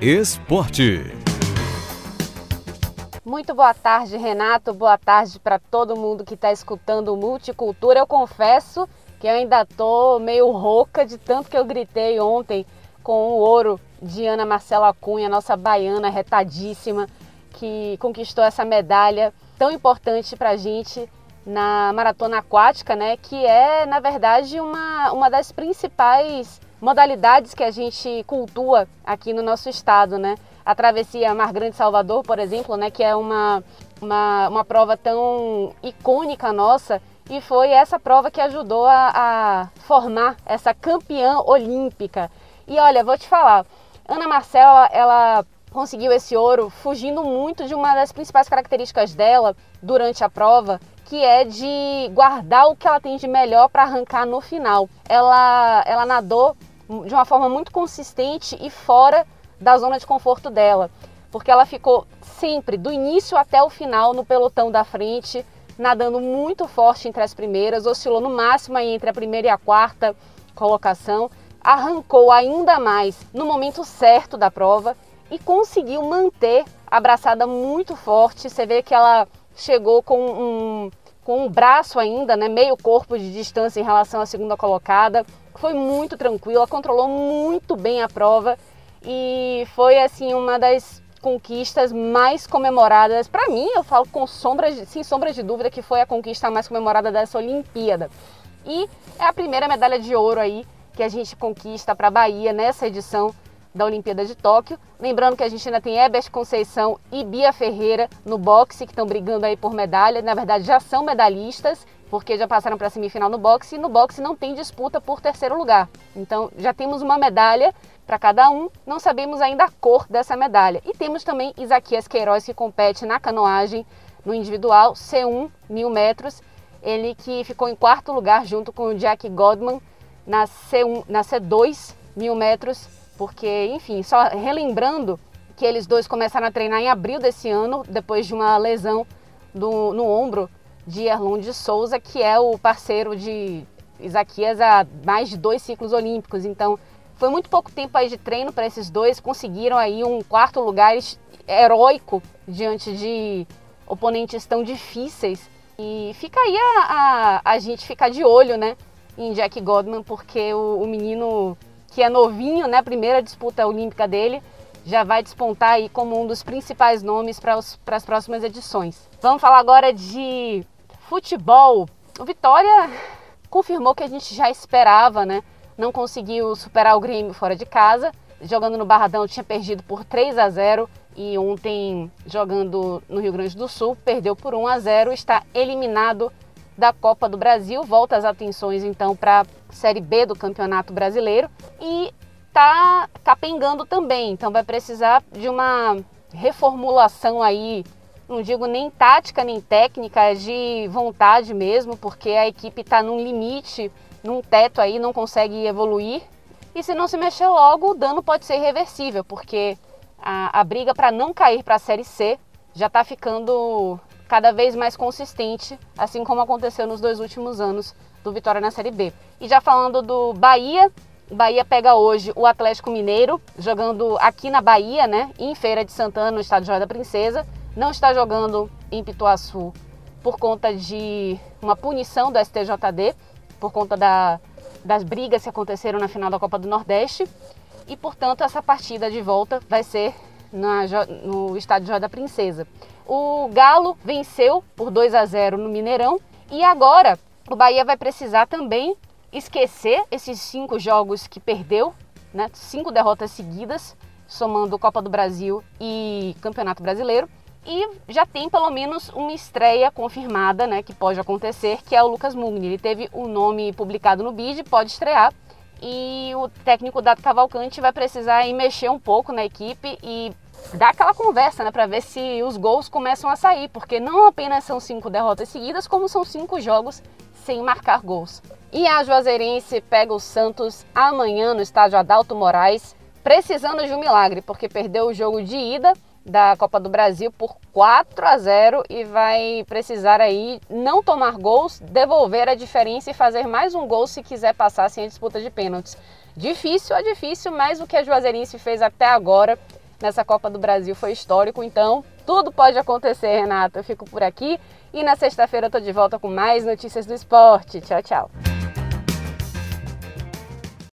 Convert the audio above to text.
Esporte. Muito boa tarde, Renato. Boa tarde para todo mundo que está escutando o Multicultura. Eu confesso que eu ainda tô meio rouca de tanto que eu gritei ontem com o ouro de Ana Marcela Cunha, nossa baiana retadíssima, que conquistou essa medalha tão importante para a gente na maratona aquática, né? Que é, na verdade, uma, uma das principais modalidades que a gente cultua aqui no nosso estado, né? A travessia Mar Grande Salvador, por exemplo, né? Que é uma, uma, uma prova tão icônica nossa e foi essa prova que ajudou a, a formar essa campeã olímpica. E olha, vou te falar, Ana Marcela, ela conseguiu esse ouro fugindo muito de uma das principais características dela durante a prova, que é de guardar o que ela tem de melhor para arrancar no final. Ela, ela nadou de uma forma muito consistente e fora da zona de conforto dela, porque ela ficou sempre, do início até o final, no pelotão da frente, nadando muito forte entre as primeiras, oscilou no máximo entre a primeira e a quarta colocação, arrancou ainda mais no momento certo da prova e conseguiu manter a braçada muito forte. Você vê que ela chegou com um, com um braço ainda, né, meio corpo de distância em relação à segunda colocada. Foi muito tranquila, controlou muito bem a prova e foi assim uma das conquistas mais comemoradas. Para mim, eu falo com sombras, sem sombra de dúvida que foi a conquista mais comemorada dessa Olimpíada. E é a primeira medalha de ouro aí que a gente conquista para a Bahia nessa edição da Olimpíada de Tóquio. Lembrando que a gente ainda tem Ebert Conceição e Bia Ferreira no boxe, que estão brigando aí por medalha. Na verdade, já são medalhistas, porque já passaram para a semifinal no boxe. E no boxe não tem disputa por terceiro lugar. Então, já temos uma medalha para cada um. Não sabemos ainda a cor dessa medalha. E temos também Isaquias Queiroz, que compete na canoagem no individual C1 mil metros. Ele que ficou em quarto lugar junto com o Jack Godman na C1, na C2 mil metros porque, enfim, só relembrando que eles dois começaram a treinar em abril desse ano, depois de uma lesão do, no ombro de Erlon de Souza, que é o parceiro de Isaquias há mais de dois ciclos olímpicos. Então, foi muito pouco tempo aí de treino para esses dois, conseguiram aí um quarto lugar heróico diante de oponentes tão difíceis. E fica aí a, a, a gente ficar de olho, né, em Jack Godman, porque o, o menino que é novinho, né, primeira disputa olímpica dele, já vai despontar aí como um dos principais nomes para as próximas edições. Vamos falar agora de futebol. O Vitória confirmou que a gente já esperava, né? Não conseguiu superar o Grêmio fora de casa. Jogando no Barradão tinha perdido por 3 a 0 e ontem jogando no Rio Grande do Sul perdeu por 1 a 0, está eliminado da Copa do Brasil, volta as atenções então para a Série B do Campeonato Brasileiro e tá capengando também, então vai precisar de uma reformulação aí, não digo nem tática nem técnica, é de vontade mesmo, porque a equipe está num limite, num teto aí, não consegue evoluir. E se não se mexer logo, o dano pode ser irreversível, porque a, a briga para não cair para a Série C já está ficando cada vez mais consistente, assim como aconteceu nos dois últimos anos do Vitória na Série B. E já falando do Bahia, o Bahia pega hoje o Atlético Mineiro, jogando aqui na Bahia, né, em Feira de Santana, no estádio Joia da Princesa. Não está jogando em Pituaçu por conta de uma punição do STJD, por conta da, das brigas que aconteceram na final da Copa do Nordeste. E, portanto, essa partida de volta vai ser na, no estádio Joia da Princesa. O Galo venceu por 2 a 0 no Mineirão e agora o Bahia vai precisar também esquecer esses cinco jogos que perdeu, né? cinco derrotas seguidas, somando Copa do Brasil e Campeonato Brasileiro. E já tem pelo menos uma estreia confirmada, né, que pode acontecer, que é o Lucas Mugni. Ele teve o um nome publicado no BID, pode estrear. E o técnico Dato Cavalcante vai precisar mexer um pouco na equipe e dar aquela conversa, né, para ver se os gols começam a sair, porque não apenas são cinco derrotas seguidas, como são cinco jogos sem marcar gols. E a Juazeirense pega o Santos amanhã no estádio Adalto Moraes, precisando de um milagre, porque perdeu o jogo de ida da Copa do Brasil por 4 a 0 e vai precisar aí não tomar gols, devolver a diferença e fazer mais um gol se quiser passar sem a disputa de pênaltis. Difícil é difícil, mas o que a Juazeirense fez até agora nessa Copa do Brasil foi histórico, então tudo pode acontecer, Renato. Eu fico por aqui e na sexta-feira eu tô de volta com mais notícias do esporte. Tchau, tchau.